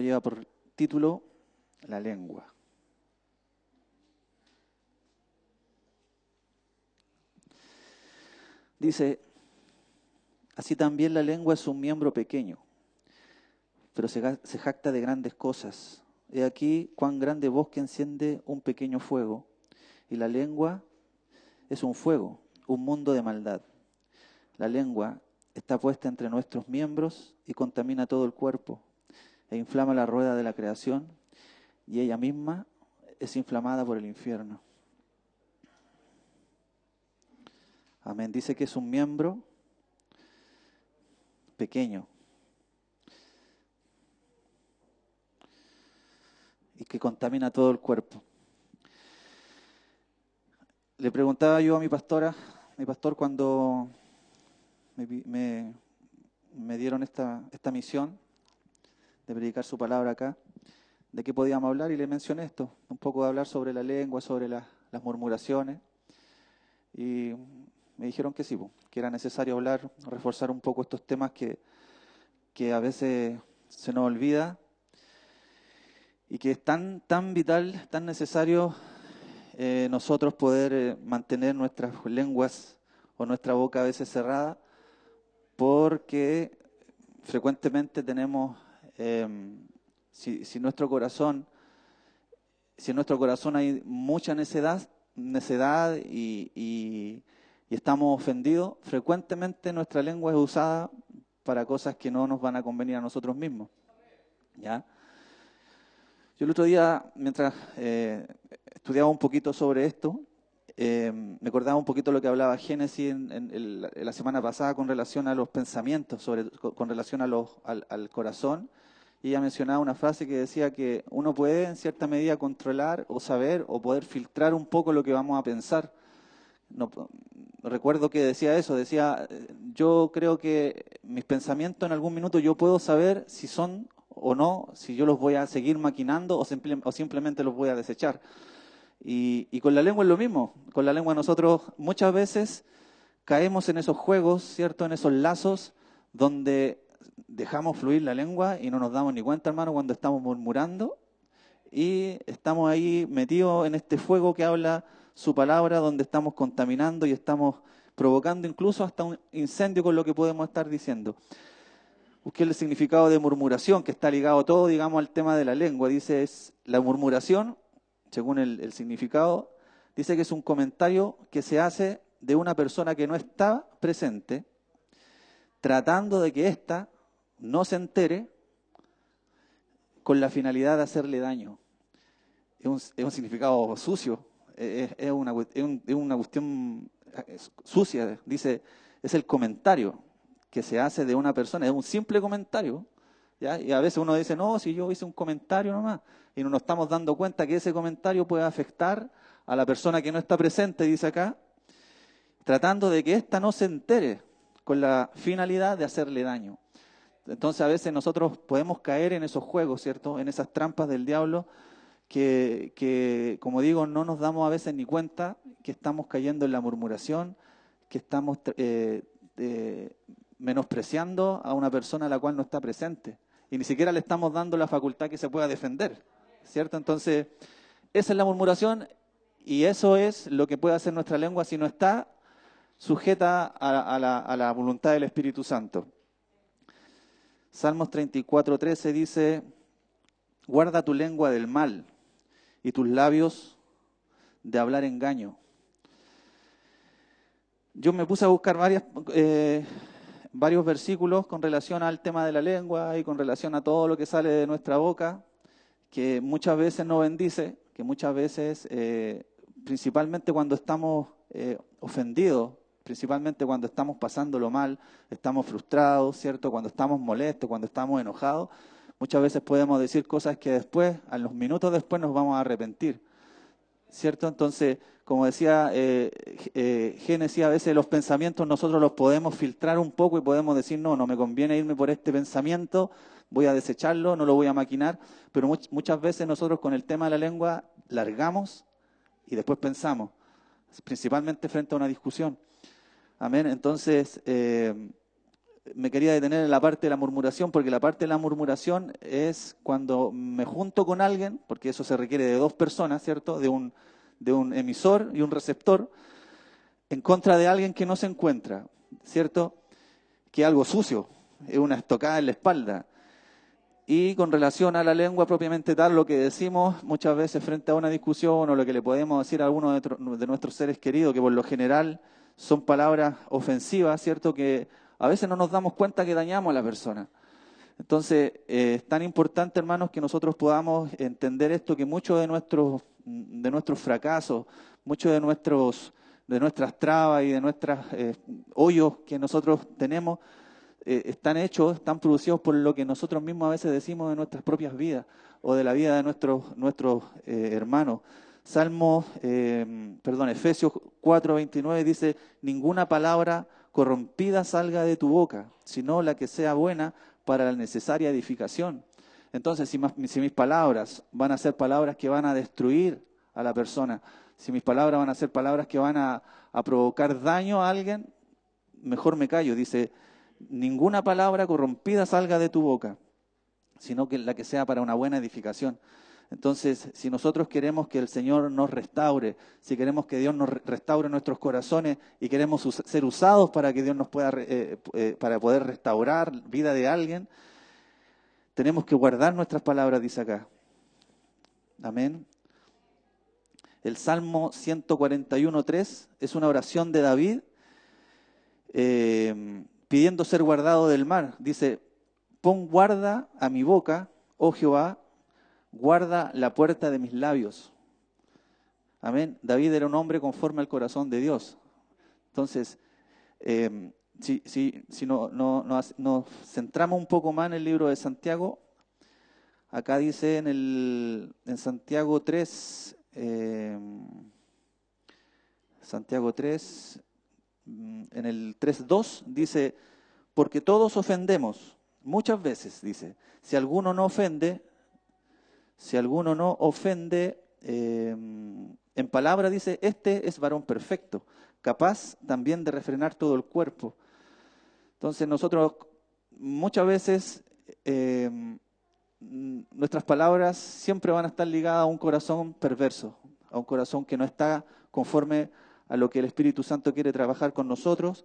lleva por título La lengua. Dice, así también la lengua es un miembro pequeño, pero se, jacta de grandes cosas. He aquí cuán grande bosque enciende un pequeño fuego, y la lengua es un fuego, un mundo de maldad. La lengua está puesta entre nuestros miembros y contamina todo el cuerpo e inflama la rueda de la creación y ella misma es inflamada por el infierno. Amén. Dice que es un miembro pequeño y que contamina todo el cuerpo. Le preguntaba yo a mi pastora, mi pastor, cuando me, dieron esta, esta misión de predicar su palabra acá, de qué podíamos hablar y le mencioné esto, un poco de hablar sobre la lengua, sobre las murmuraciones. Y me dijeron que sí, que era necesario hablar, reforzar un poco estos temas que, que a veces se nos olvida y que es tan, tan vital, tan necesario eh, nosotros poder eh, mantener nuestras lenguas o nuestra boca a veces cerrada porque frecuentemente tenemos, em, si, nuestro corazón, si en nuestro corazón hay mucha necedad, necedad y, estamos ofendidos, frecuentemente nuestra lengua es usada para cosas que no nos van a convenir a nosotros mismos. ¿Ya? Yo el otro día, mientras eh, estudiaba un poquito sobre esto, eh, me acordaba un poquito lo que hablaba Génesis en, la semana pasada con relación a los pensamientos, sobre, con, relación a los, al, corazón. Y ella mencionaba una frase que decía que uno puede en cierta medida controlar o saber o poder filtrar un poco lo que vamos a pensar. No, recuerdo que decía eso, decía, yo creo que mis pensamientos en algún minuto yo puedo saber si son o no, si yo los voy a seguir maquinando o, o simplemente los voy a desechar. Y, con la lengua es lo mismo. Con la lengua nosotros muchas veces caemos en esos juegos, ¿cierto? En esos lazos donde dejamos fluir la lengua y no nos damos ni cuenta, hermano, cuando estamos murmurando y estamos ahí metidos en este fuego que habla su palabra, donde estamos contaminando y estamos provocando incluso hasta un incendio con lo que podemos estar diciendo. Busqué el significado de murmuración, que está ligado todo, digamos, al tema de la lengua. Dice, es la murmuración según el, significado, dice que es un comentario que se hace de una persona que no está presente, tratando de que ésta no se entere con la finalidad de hacerle daño. Es un, significado sucio, es, una, es, una, cuestión sucia, dice, es el comentario que se hace de una persona, es un simple comentario, ¿ya? y a veces uno dice, no, si yo hice un comentario nomás, y no nos estamos dando cuenta que ese comentario puede afectar a la persona que no está presente, dice acá, tratando de que ésta no se entere con la finalidad de hacerle daño. Entonces a veces nosotros podemos caer en esos juegos, ¿cierto? En esas trampas del diablo que, como digo, no nos damos a veces ni cuenta que estamos cayendo en la murmuración, que estamos eh, eh, menospreciando a una persona a la cual no está presente. Y ni siquiera le estamos dando la facultad que se pueda defender. ¿cierto? Entonces, esa es la murmuración y eso es lo que puede hacer nuestra lengua si no está sujeta a, la, voluntad del Espíritu Santo. Salmos 34, 13 dice, guarda tu lengua del mal y tus labios de hablar engaño. Yo me puse a buscar varias, eh, varios versículos con relación al tema de la lengua y con relación a todo lo que sale de nuestra boca que muchas veces no bendice, que muchas veces, eh, principalmente cuando estamos eh, ofendidos, principalmente cuando estamos pasándolo mal, estamos frustrados, ¿cierto? Cuando estamos molestos, cuando estamos enojados, muchas veces podemos decir cosas que después, a los minutos después, nos vamos a arrepentir, ¿cierto? Entonces, como decía eh, Génesis, a veces los pensamientos nosotros los podemos filtrar un poco y podemos decir, no, no me conviene irme por este pensamiento, voy a desecharlo, no lo voy a maquinar, pero muchas veces nosotros con el tema de la lengua largamos y después pensamos, principalmente frente a una discusión. Amén. Entonces, eh, me quería detener en la parte de la murmuración, porque la parte de la murmuración es cuando me junto con alguien, porque eso se requiere de dos personas, ¿cierto? De un, de un emisor y un receptor, en contra de alguien que no se encuentra, ¿cierto? Que algo sucio, es una estocada en la espalda. Y con relación a la lengua propiamente tal, lo que decimos muchas veces frente a una discusión o lo que le podemos decir a alguno de, nuestros seres queridos, que por lo general son palabras ofensivas, ¿cierto? Que a veces no nos damos cuenta que dañamos a la persona. Entonces, eh, es tan importante, hermanos, que nosotros podamos entender esto, que muchos de nuestros, de nuestros fracasos, muchos de, nuestros, de nuestras trabas y de nuestros eh, hoyos que nosotros tenemos, eh, están hechos, están producidos por lo que nosotros mismos a veces decimos de nuestras propias vidas o de la vida de nuestros, nuestros hermanos. Salmo, perdón, Efesios 4:29 dice, ninguna palabra corrompida salga de tu boca, sino la que sea buena para la necesaria edificación. Entonces, si, mis palabras van a ser palabras que van a destruir a la persona, si mis palabras van a ser palabras que van a, a provocar daño a alguien, mejor me callo. Dice, ninguna palabra corrompida salga de tu boca, sino que la que sea para una buena edificación. Entonces, si nosotros queremos que el Señor nos restaure, si queremos que Dios nos restaure nuestros corazones y queremos ser usados para que Dios nos pueda, eh, eh, para poder restaurar vida de alguien, tenemos que guardar nuestras palabras, dice acá. Amén. El Salmo 141.3 es una oración de David eh, pidiendo ser guardado del mar. Dice, pon guarda a mi boca, oh Jehová, guarda la puerta de mis labios. Amén. David era un hombre conforme al corazón de Dios. Entonces, em, si, si, si no, no, nos centramos un poco más en el libro de Santiago, acá dice en, el, en Santiago 3, em, Santiago 3, mm, en el 3.2 dice, porque todos ofendemos, muchas veces dice, si alguno no ofende, si alguno no ofende, eh, en palabra dice, este es varón perfecto, capaz también de refrenar todo el cuerpo. Entonces nosotros muchas veces eh, nuestras palabras siempre van a estar ligadas a un corazón perverso, a un corazón que no está conforme a lo que el Espíritu Santo quiere trabajar con nosotros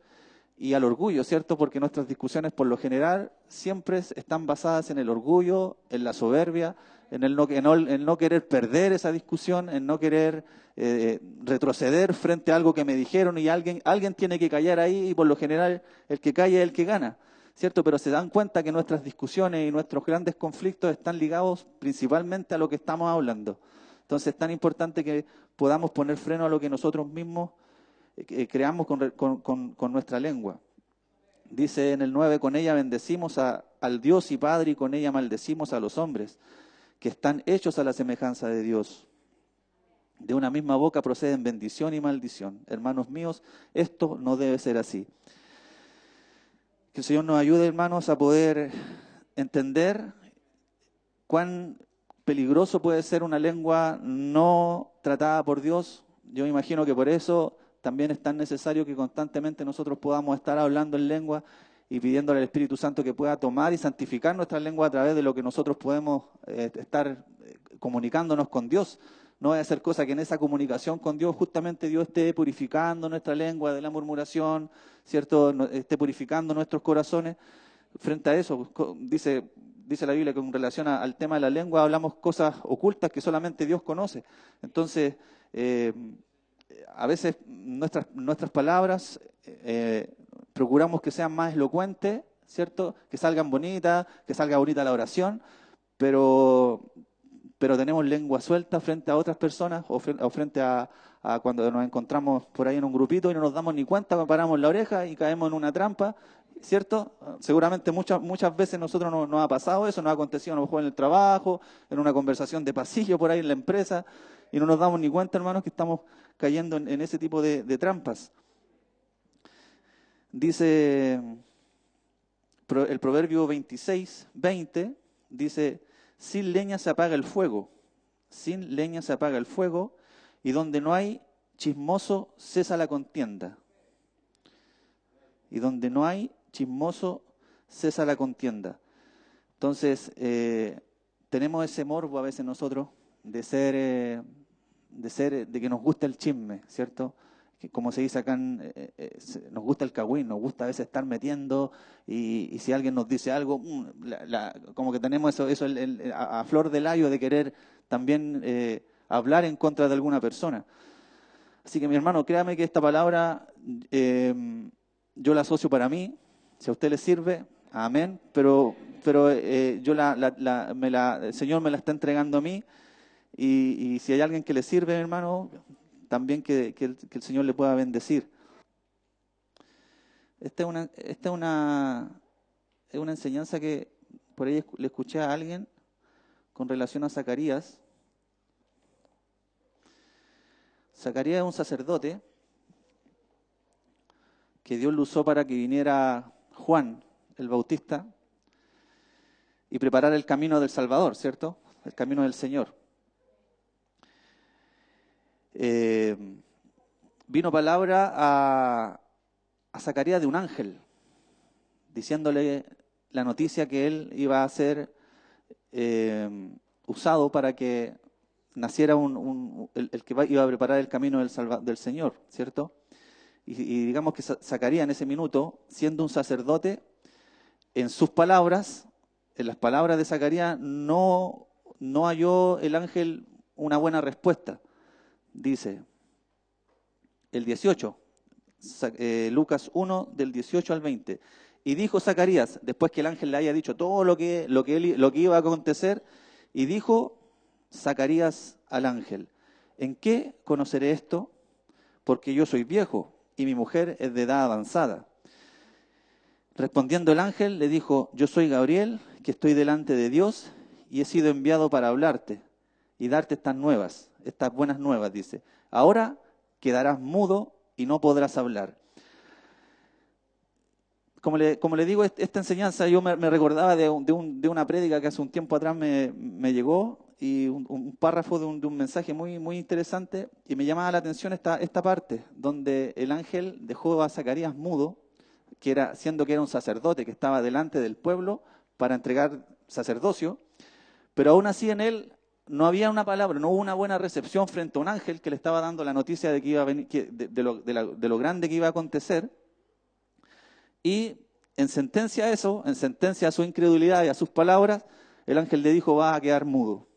y al orgullo, ¿cierto? Porque nuestras discusiones por lo general siempre están basadas en el orgullo, en la soberbia, en el no, en no querer perder esa discusión, en no querer eh, retroceder frente a algo que me dijeron y alguien, alguien tiene que callar ahí y por lo general el que calla es el que gana, ¿cierto? Pero se dan cuenta que nuestras discusiones y nuestros grandes conflictos están ligados principalmente a lo que estamos hablando. Entonces es tan importante que podamos poner freno a lo que nosotros mismos eh, creamos con, nuestra lengua. Dice en el 9, con ella bendecimos al Dios y Padre y con ella maldecimos a los hombres que están hechos a la semejanza de Dios. De una misma boca proceden bendición y maldición. Hermanos míos, esto no debe ser así. Que el Señor nos ayude, hermanos, a poder entender cuán peligroso puede ser una lengua no tratada por Dios. Yo imagino que por eso también es tan necesario que constantemente nosotros podamos estar hablando en lengua y pidiéndole al Espíritu Santo que pueda tomar y santificar nuestra lengua a través de lo que nosotros podemos eh, estar eh, comunicándonos con Dios. No va a ser cosa que en esa comunicación con Dios justamente Dios esté purificando nuestra lengua de la murmuración, ¿cierto? esté purificando nuestros corazones. Frente a eso, dice, dice la Biblia que en relación al tema de la lengua hablamos cosas ocultas que solamente Dios conoce. Entonces, eh, a veces nuestras, nuestras palabras procuramos que sean más elocuentes, ¿cierto? Que salgan bonitas, que salga bonita la oración, pero, pero tenemos lengua suelta frente a otras personas o frente, a, cuando nos encontramos por ahí en un grupito y no nos damos ni cuenta, paramos la oreja y caemos en una trampa, ¿cierto? Seguramente muchas, muchas veces nosotros nos, ha pasado eso, nos ha acontecido a lo mejor en el trabajo, en una conversación de pasillo por ahí en la empresa, y no nos damos ni cuenta, hermanos, que estamos cayendo en, ese tipo de, trampas. Dice el proverbio 26, 20, dice, sin leña se apaga el fuego, sin leña se apaga el fuego, y donde no hay chismoso cesa la contienda. Y donde no hay chismoso cesa la contienda. Entonces, eh, tenemos ese morbo a veces nosotros de ser, eh, de ser, de que nos gusta el chisme, ¿cierto? Como se dice acá, eh, nos gusta el cagüín, nos gusta a veces estar metiendo y, si alguien nos dice algo, mm, como que tenemos eso, eso a, flor de layo de querer también hablar en contra de alguna persona. Así que mi hermano, créame que esta palabra yo la asocio para mí, si a usted le sirve, amén, pero, pero eh, yo la, me la, el Señor me la está entregando a mí. Y, si hay alguien que le sirve, hermano, también que, el, Señor le pueda bendecir. Esta es una, esta es una, es una enseñanza que por ahí le escuché a alguien con relación a Zacarías. Zacarías es un sacerdote que Dios lo usó para que viniera Juan el Bautista y preparar el camino del Salvador, ¿cierto? El camino del Señor. Eh, vino palabra a, a Zacarías de un ángel, diciéndole la noticia que él iba a ser eh, usado para que naciera un, el, que iba a preparar el camino del, del Señor, ¿cierto? Y, y, digamos que Zacarías en ese minuto, siendo un sacerdote, en sus palabras, en las palabras de Zacarías, no, no halló el ángel una buena respuesta. Dice el 18, eh, Lucas 1, del 18 al 20. Y dijo Zacarías, después que el ángel le haya dicho todo lo que, lo que, lo que iba a acontecer, y dijo Zacarías al ángel, ¿en qué conoceré esto? Porque yo soy viejo y mi mujer es de edad avanzada. Respondiendo el ángel, le dijo, yo soy Gabriel, que estoy delante de Dios y he sido enviado para hablarte y darte estas nuevas, estas buenas nuevas, dice. Ahora quedarás mudo y no podrás hablar. Como le, como le digo, esta enseñanza yo me, recordaba de, una prédica que hace un tiempo atrás me, llegó y un, párrafo de un, mensaje muy, muy interesante y me llamaba la atención esta, esta parte, donde el ángel dejó a Zacarías mudo que era, siendo que era un sacerdote que estaba delante del pueblo para entregar sacerdocio, pero aún así en él no había una palabra, no hubo una buena recepción frente a un ángel que le estaba dando la noticia de que iba a venir, de, lo, de, lo, grande que iba a acontecer. Y en sentencia a eso, en sentencia a su incredulidad y a sus palabras, el ángel le dijo, va a quedar mudo.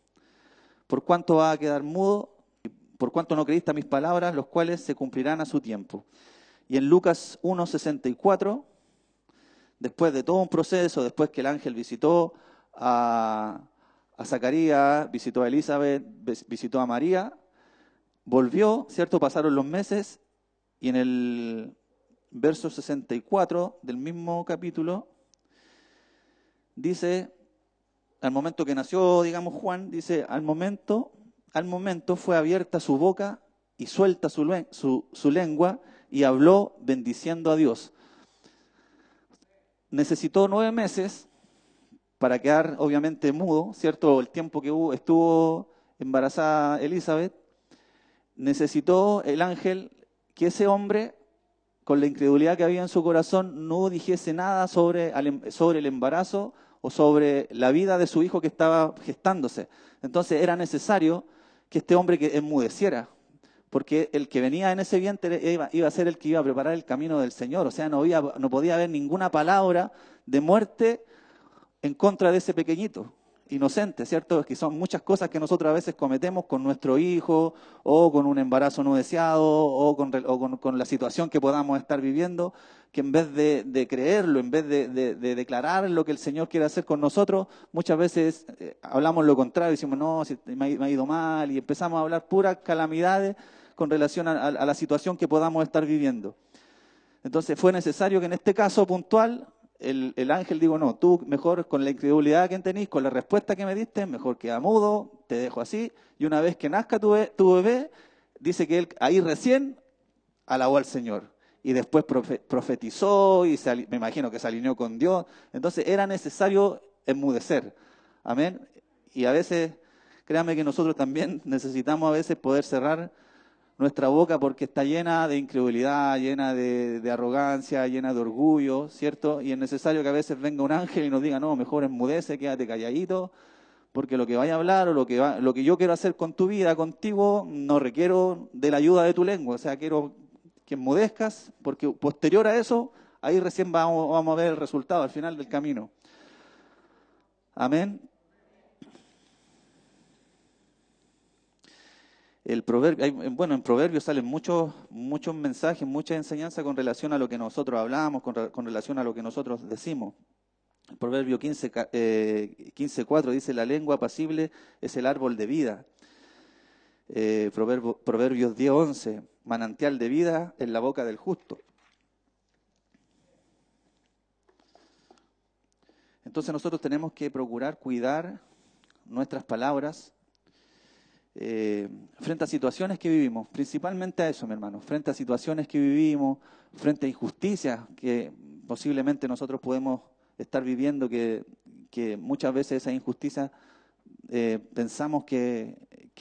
¿Por cuánto va a quedar mudo? ¿Por cuánto no creíste a mis palabras, los cuales se cumplirán a su tiempo? Y en Lucas 1.64, después de todo un proceso, después que el ángel visitó a, Zacarías, visitó a Elizabeth, visitó a María, volvió, ¿cierto? Pasaron los meses y en el verso 64 del mismo capítulo dice, al momento que nació, digamos, Juan, dice, al momento, al momento fue abierta su boca y suelta su, su lengua y habló bendiciendo a Dios. Necesitó nueve meses para quedar obviamente mudo, ¿cierto? El tiempo que estuvo embarazada Elizabeth. Necesitó el ángel que ese hombre, con la incredulidad que había en su corazón, no dijese nada sobre, em, sobre el embarazo o sobre la vida de su hijo que estaba gestándose. Entonces era necesario que este hombre que enmudeciera, porque el que venía en ese vientre iba, a ser el que iba a preparar el camino del Señor. O sea, no, no podía haber ninguna palabra de muerte en contra de ese pequeñito inocente, ¿cierto? Es que son muchas cosas que nosotros a veces cometemos con nuestro hijo o con un embarazo no deseado o con, la situación que podamos estar viviendo, que en vez de, creerlo, en vez de, declarar lo que el Señor quiere hacer con nosotros, muchas veces eh, hablamos lo contrario, decimos, no, me ha ido mal y empezamos a hablar puras calamidades con relación a, la situación que podamos estar viviendo. Entonces fue necesario que en este caso puntual el, ángel digo, no, tú mejor con la incredulidad que tenéis, con la respuesta que me diste, mejor queda mudo, te dejo así, y una vez que nazca tu, bebé, dice que él ahí recién alabó al Señor. Y después profetizó y me imagino que se alineó con Dios. Entonces era necesario enmudecer. Amén. Y a veces, créanme que nosotros también necesitamos a veces poder cerrar nuestra boca porque está llena de incredulidad, llena de, arrogancia, llena de orgullo, ¿cierto? Y es necesario que a veces venga un ángel y nos diga, no, mejor enmudece, quédate calladito, porque lo que vaya a hablar o lo que, va, lo que yo quiero hacer con tu vida, contigo, no requiero de la ayuda de tu lengua, o sea, quiero que enmudezcas, porque posterior a eso, ahí recién vamos, vamos a ver el resultado al final del camino. Amén. El bueno, en Proverbios salen muchos, mensajes, muchas enseñanzas con relación a lo que nosotros hablamos, con, relación a lo que nosotros decimos. El Proverbio 15, eh, 15.4 dice, la lengua apacible es el árbol de vida. Eh, Proverbio, Proverbios 10.11, manantial de vida en la boca del justo. Entonces nosotros tenemos que procurar cuidar nuestras palabras, eh, frente a situaciones que vivimos, principalmente a eso, mi hermano, frente a situaciones que vivimos, frente a injusticias que posiblemente nosotros podemos estar viviendo, que, muchas veces esas injusticias eh, pensamos que,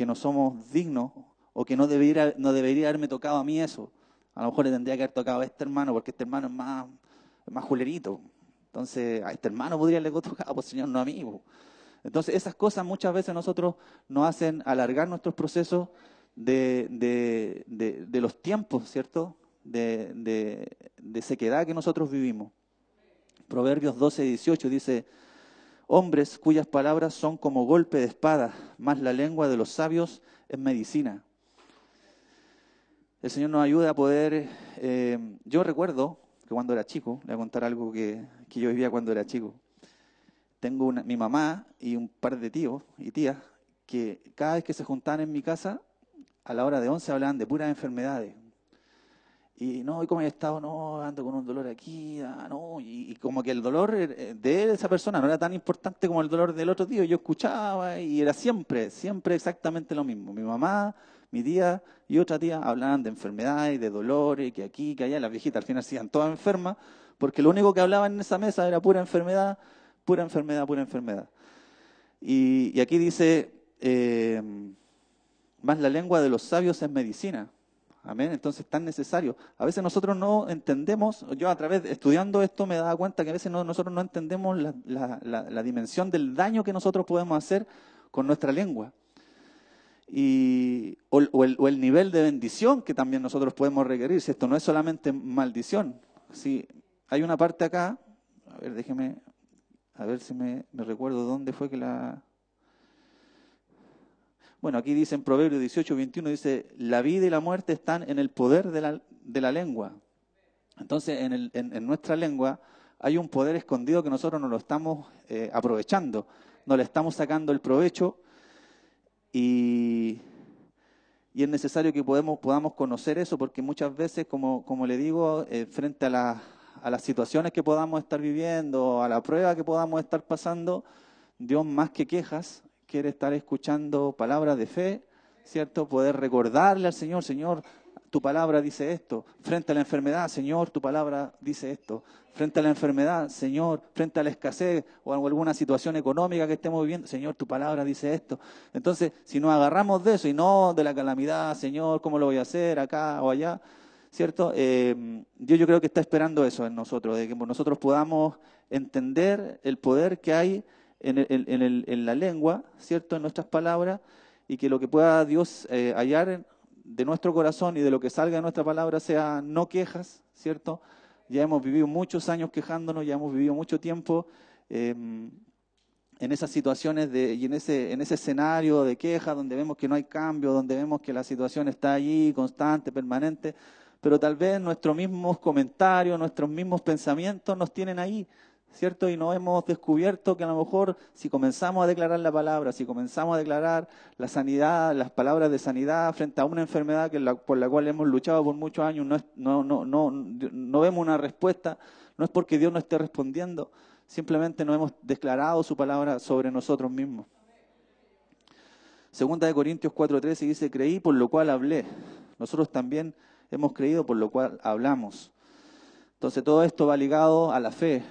no somos dignos o que no debería, no debería haberme tocado a mí eso. A lo mejor le tendría que haber tocado a este hermano porque este hermano es más, más julerito. Entonces, a este hermano podría haberle tocado, pues Señor, no a mí. Entonces, esas cosas muchas veces nosotros nos hacen alargar nuestros procesos de, los tiempos, ¿cierto? De, sequedad que nosotros vivimos. Proverbios 12, 18 dice, hombres cuyas palabras son como golpe de espada, más la lengua de los sabios es medicina. El Señor nos ayuda a poder, eh, yo recuerdo que cuando era chico, le voy a contar algo que yo vivía cuando era chico tengo una, mi mamá y un par de tíos y tías que cada vez que se juntaban en mi casa, a la hora de once hablaban de puras enfermedades. Y no, ¿y cómo he estado? No, ando con un dolor aquí, ah, no. Y, como que el dolor eh, de esa persona no era tan importante como el dolor del otro tío. Yo escuchaba y era siempre, siempre exactamente lo mismo. Mi mamá, mi tía y otra tía hablaban de enfermedades, de dolores, que aquí, que allá. Las viejitas al final siguen todas enfermas, porque lo único que hablaban en esa mesa era pura enfermedad pura enfermedad, pura enfermedad. Y, aquí dice, eh, más la lengua de los sabios es medicina. Amén. Entonces es tan necesario. A veces nosotros no entendemos, yo a través estudiando esto me daba cuenta que a veces nosotros no entendemos la, dimensión del daño que nosotros podemos hacer con nuestra lengua. Y, o, el, o, el, nivel de bendición que también nosotros podemos requerir. Si esto no es solamente maldición. Si hay una parte acá, a ver, déjeme a ver si me, recuerdo dónde fue que la... Bueno, aquí dice en Proverbios 18, 21, dice, la vida y la muerte están en el poder de la, de la lengua. Entonces, en, en, nuestra lengua hay un poder escondido que nosotros no lo estamos eh, aprovechando, no le estamos sacando el provecho y, y es necesario que podamos conocer eso porque muchas veces, como, como le digo, eh, frente a la, a las situaciones que podamos estar viviendo, a la prueba que podamos estar pasando, Dios más que quejas quiere estar escuchando palabras de fe, ¿cierto? Poder recordarle al Señor, Señor, tu palabra dice esto. Frente a la enfermedad, Señor, tu palabra dice esto. Frente a la enfermedad, Señor, frente a la escasez o alguna situación económica que estemos viviendo, Señor, tu palabra dice esto. Entonces, si nos agarramos de eso y no de la calamidad, Señor, ¿cómo lo voy a hacer acá o allá? ¿Cierto? Eh, Dios yo creo que está esperando eso en nosotros, de que nosotros podamos entender el poder que hay en, la lengua, ¿cierto? En nuestras palabras, y que lo que pueda Dios eh, hallar de nuestro corazón y de lo que salga de nuestra palabra sea no quejas, ¿cierto? Ya hemos vivido muchos años quejándonos, ya hemos vivido mucho tiempo em, en esas situaciones de, y en ese, en ese escenario de queja donde vemos que no hay cambio, donde vemos que la situación está allí, constante, permanente pero tal vez nuestros mismos comentarios, nuestros mismos pensamientos nos tienen ahí, ¿cierto? Y no hemos descubierto que a lo mejor si comenzamos a declarar la palabra, si comenzamos a declarar la sanidad, las palabras de sanidad frente a una enfermedad que por la cual hemos luchado por muchos años, no, no, no, no vemos una respuesta, no es porque Dios no esté respondiendo, simplemente no hemos declarado su palabra sobre nosotros mismos. Segunda de Corintios 4:13 dice, creí por lo cual hablé. Nosotros también hemos creído, por lo cual hablamos. Entonces todo esto va ligado a la fe,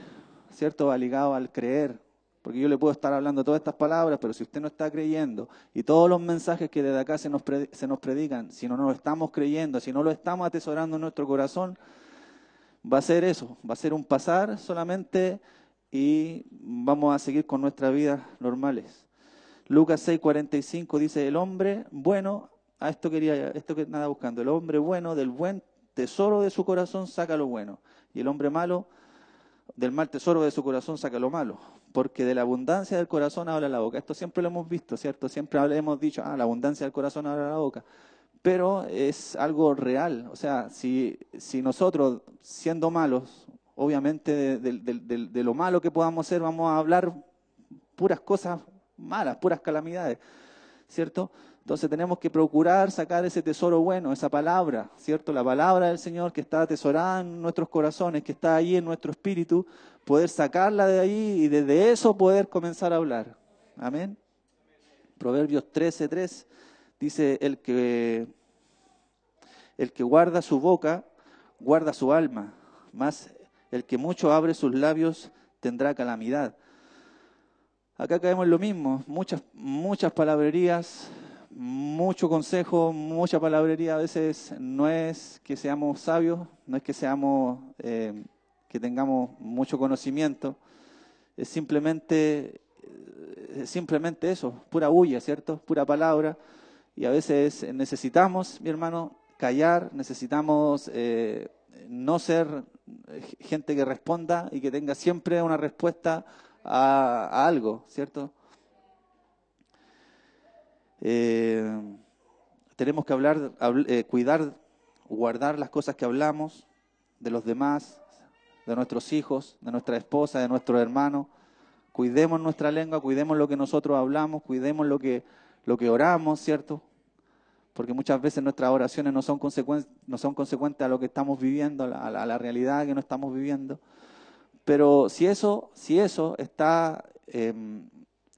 ¿cierto? Va ligado al creer. Porque yo le puedo estar hablando todas estas palabras, pero si usted no está creyendo y todos los mensajes que desde acá se nos, se nos predican, si no, no lo estamos creyendo, si no lo estamos atesorando en nuestro corazón, va a ser eso, va a ser un pasar solamente y vamos a seguir con nuestras vidas normales. Lucas 6:45 dice, el hombre bueno, a esto quería, esto que nada buscando, el hombre bueno del buen tesoro de su corazón saca lo bueno, y el hombre malo del mal tesoro de su corazón saca lo malo, porque de la abundancia del corazón habla la boca. Esto siempre lo hemos visto, ¿cierto? Siempre hemos dicho, ah, la abundancia del corazón habla la boca. Pero es algo real, o sea, si, si nosotros, siendo malos, obviamente de, de lo malo que podamos ser, vamos a hablar puras cosas malas, puras calamidades, ¿cierto? Entonces tenemos que procurar sacar ese tesoro bueno, esa palabra, ¿cierto? La palabra del Señor que está atesorada en nuestros corazones, que está ahí en nuestro espíritu, poder sacarla de ahí y desde eso poder comenzar a hablar. Amén. Proverbios 13:3 dice el que el que guarda su boca guarda su alma, más el que mucho abre sus labios tendrá calamidad. Acá caemos en lo mismo, muchas muchas palabrerías, mucho consejo, mucha palabrería a veces no es que seamos sabios, no es que seamos, eh, que tengamos mucho conocimiento, es simplemente, simplemente eso, pura bulla, ¿cierto? Pura palabra. Y a veces necesitamos, mi hermano, callar, necesitamos eh, no ser gente que responda y que tenga siempre una respuesta a algo, ¿cierto? Eh, tenemos que hablar, eh, cuidar, guardar las cosas que hablamos de los demás, de nuestros hijos, de nuestra esposa, de nuestros hermanos. Cuidemos nuestra lengua, cuidemos lo que nosotros hablamos, cuidemos lo que, lo que oramos, ¿cierto? Porque muchas veces nuestras oraciones no son, no son consecuentes a lo que estamos viviendo, a la, realidad que no estamos viviendo. Pero si eso, si eso está em,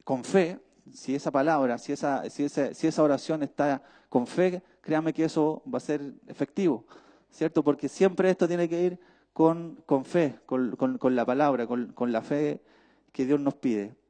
con fe, si esa palabra, si esa, si si esa oración está con fe, créame que eso va a ser efectivo, ¿cierto? Porque siempre esto tiene que ir con, con fe, con, con, la palabra, con, la fe que Dios nos pide.